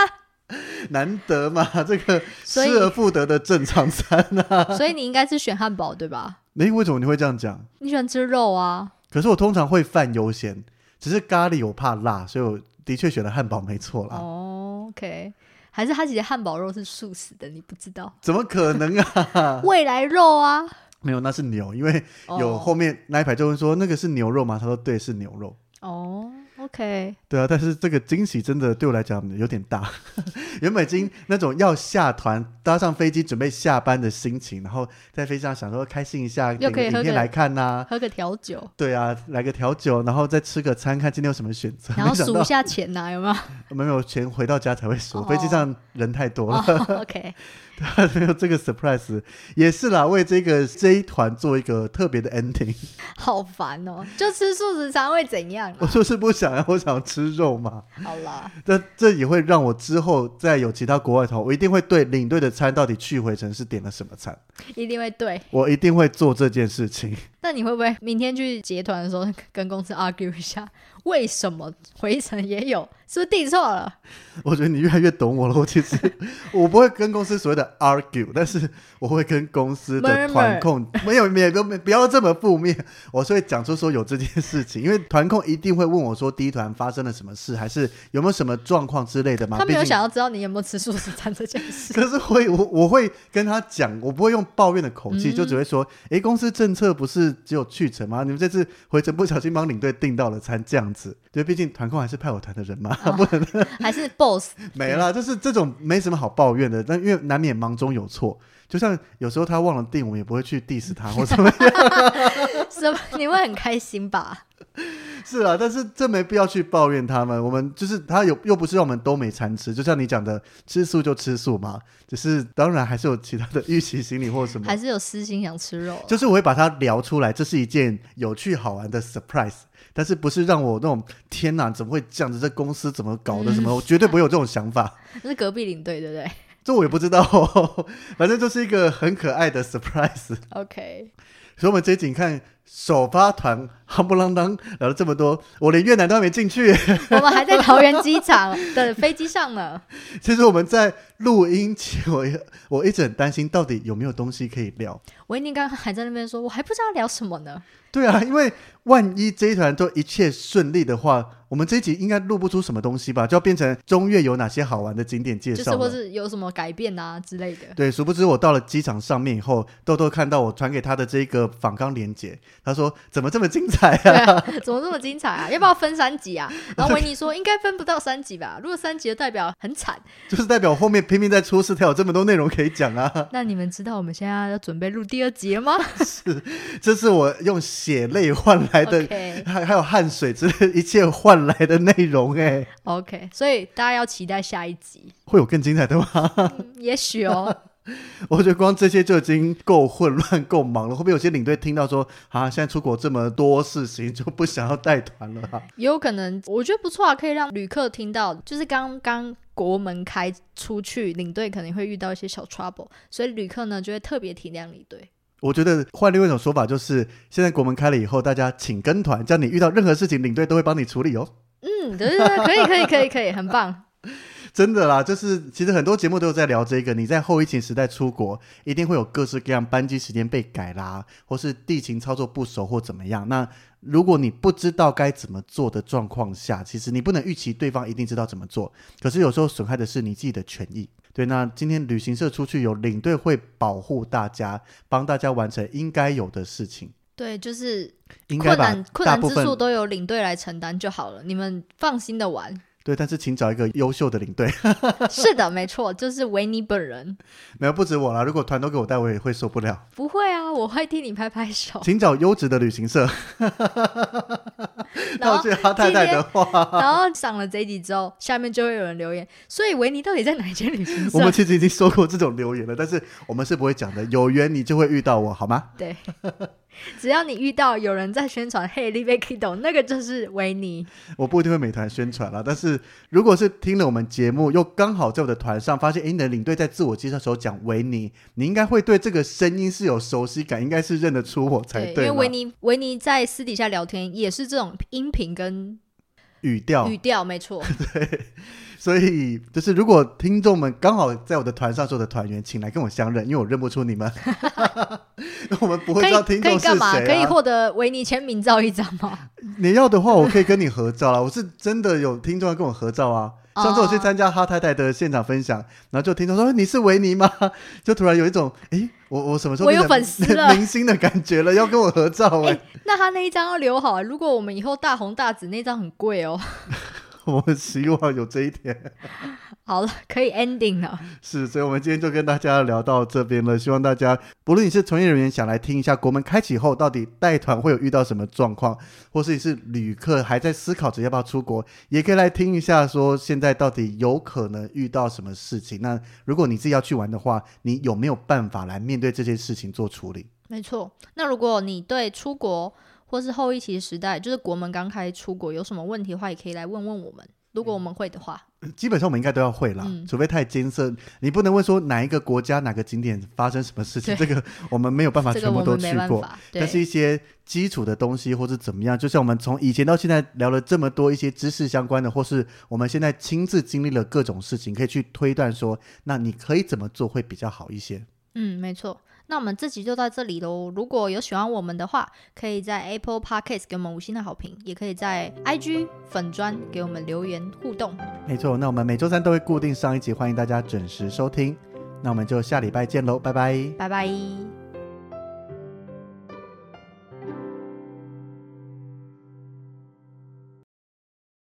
<laughs> 难得嘛，这个失而复得的正常餐啊。<laughs> 所以你应该是选汉堡对吧？诶，为什么你会这样讲？你喜欢吃肉啊？可是我通常会饭优先，只是咖喱我怕辣，所以我的确选了汉堡没错啦。哦，OK，还是他其实汉堡肉是素食的，你不知道？怎么可能啊？<laughs> 未来肉啊，没有，那是牛，因为有哦后面那一排就会说那个是牛肉吗？他说对，是牛肉。哦，OK，对啊，但是这个惊喜真的对我来讲有点大。<laughs> 原本已经那种要下团、搭上飞机准备下班的心情，然后在飞机上想说开心一下，又点可以影片来看呐、喝个调酒，对啊，来个调酒，然后再吃个餐，看今天有什么选择。然后数一下钱呐、有没有？<laughs> 没有钱回到家才会数，哦飞机上人太多了。哦，OK，<laughs> 没有这个 surprise 也是啦，为这个这一团做一个特别的 ending。<laughs> 好烦哦，就吃素食餐会怎样啊？我就是不想要，我想吃肉嘛。好啦，这这也会让我之后再有其他国外团，我一定会对领队的餐到底去回程是点了什么餐，一定会对。我一定会做这件事情。那你会不会明天去结团的时候 <laughs> 跟公司 argue 一下，为什么回程也有？是不是订错了？我觉得你越来越懂我了。我其实 <laughs> 我不会跟公司所谓的 argue，但是我会跟公司的团控没有没有都没不要这么负面，我是会讲出说有这件事情，因为 <laughs> 团控一定会问我说第一团发生了什么事，还是有没有什么状况之类的嘛。他没有想要知道你有没有吃素食餐这件事。可是会我我会跟他讲，我不会用抱怨的口气，嗯就只会说，诶，公司政策不是只有去程吗？你们这次回程不小心帮领队订到了餐，这样子，因为，毕竟团控还是派我团的人嘛，<laughs> 不能 <laughs> 还是 boss <laughs> 没了，就是这种没什么好抱怨的，但因为难免忙中有错。就像有时候他忘了订，我们也不会去 diss 他或怎么样什么？你会很开心吧？<laughs> 是啊，但是这没必要去抱怨他们。我们就是他有又不是让我们都没餐吃，就像你讲的，吃素就吃素嘛。只是当然还是有其他的预期心理或什么还。是有私心想吃肉啊？就是我会把它聊出来，这是一件有趣好玩的 surprise，但是不是让我那种天哪，怎么会这样子？这公司怎么搞的？什么？<laughs> 我绝对不会有这种想法。那是隔壁领队对不对这我也不知道、<laughs> 反正就是一个很可爱的 surprise。？OK，所以我们这一集看首发团夯不啷当聊了这么多，我连越南都还没进去。<laughs> 我们还在桃园机场 <laughs> 的飞机上呢。其实我们在录音前，我也我一直很担心到底有没有东西可以聊。维尼刚刚还在那边说，我还不知道聊什么呢。对啊，因为万一这一团都一切顺利的话，我们这一集应该录不出什么东西吧？就要变成中越有哪些好玩的景点介就是绍。或是有什么改变啊之类的。对，殊不知我到了机场上面以后，豆豆看到我传给他的这个访纲连接，他说怎么这么精彩啊？啊，怎么这么精彩啊？<laughs> 要不要分三集啊？<laughs> 然后维尼说应该分不到三集吧？如果三集，的代表很惨。就是代表我后面拼命在出事，才有这么多内容可以讲啊！<laughs> 那你们知道我们现在要准备录第二集了吗这是我用血泪换来的。还还有汗水之类一切换来的内容，哎，OK，所以大家要期待下一集，会有更精彩的吗？嗯也许哦。<laughs> 我觉得光这些就已经够混乱、够忙了。会不会有些领队听到说，啊，现在出国这么多事情，就不想要带团了、啊？也有可能，我觉得不错啊，可以让旅客听到，就是刚刚国门开出去，领队可能会遇到一些小 trouble，所以旅客呢就会特别体谅领队。我觉得换另外一种说法，就是现在国门开了以后，大家请跟团，这样你遇到任何事情，领队都会帮你处理哦。嗯，对对对，可以可以可以可以，很棒。真的啦，就是其实很多节目都有在聊这个。你在后疫情时代出国，一定会有各式各样班机时间被改啦，或是地勤操作不熟或怎么样。那如果你不知道该怎么做的状况下，其实你不能预期对方一定知道怎么做。可是有时候损害的是你自己的权益。对，那今天旅行社出去有领队会保护大家，帮大家完成应该有的事情。对，就是困难困难之处都由领队来承担就好了，你们放心的玩。对，但是请找一个优秀的领队。<laughs> 是的，没错，就是维尼本人。没有不止我啦，如果团都给我带，我也会受不了。不会啊，我会替你拍拍手。请找优质的旅行社。<laughs> 然后套句哈太太的话，然后上了这一集之后，下面就会有人留言，所以维尼到底在哪一间旅行社我们？其实已经说过这种留言了，但是我们是不会讲的。有缘你就会遇到我，好吗？对，只要你遇到有人在宣传 “Hey, l i v e Kido”，那个就是维尼。我不一定会美团宣传啦，但是如果是听了我们节目，又刚好在我的团上发现，诶，你的领队在自我介绍的时候讲维尼，你应该会对这个声音是有熟悉感，应该是认得出我才因对因。为维尼维尼在私底下聊天也是这种音频跟语调语调，没错。<laughs> 对所以就是，如果听众们刚好在我的团上做的团员，请来跟我相认，因为我认不出你们，<laughs> 我们不会可以知道听众是可以干嘛？可以谁啊。获得维尼签名照一张吗？你要的话，我可以跟你合照啊。我是真的有听众要跟我合照啊。哦上次我去参加哈太太的现场分享，然后就听众说你是维尼吗？<laughs> 就突然有一种，诶，我我什么时候我有粉丝了 <laughs> 明星的感觉了，要跟我合照哎、<laughs> 哎那他那一张要留好啊。如果我们以后大红大紫，那张很贵哦。我们希望有这一天。<laughs> 好了，可以 ending 了。是，所以我们今天就跟大家聊到这边了。希望大家，不论你是从业人员想来听一下国门开启后到底带团会有遇到什么状况，或是你是旅客还在思考着要不要出国，也可以来听一下，说现在到底有可能遇到什么事情。那如果你自己要去玩的话，你有没有办法来面对这件事情做处理？没错。那如果你对出国或是后疫情时代，就是国门刚开出国有什么问题的话，也可以来问问我们。如果我们会的话，基本上我们应该都要会啦，嗯除非太艰涩，你不能问说哪一个国家哪个景点发生什么事情，这个 <laughs> 我们没有办法全部都去过。但是，一些基础的东西或是怎么样，就像我们从以前到现在聊了这么多一些知识相关的，或是我们现在亲自经历了各种事情，可以去推断说，那你可以怎么做会比较好一些。嗯，没错。那我们这集就到这里喽。如果有喜欢我们的话，可以在 Apple Podcast 给我们五星的好评，也可以在 IG 粉砖给我们留言互动。没错，那我们每周三都会固定上一集，欢迎大家准时收听。那我们就下礼拜见喽，拜拜。拜拜。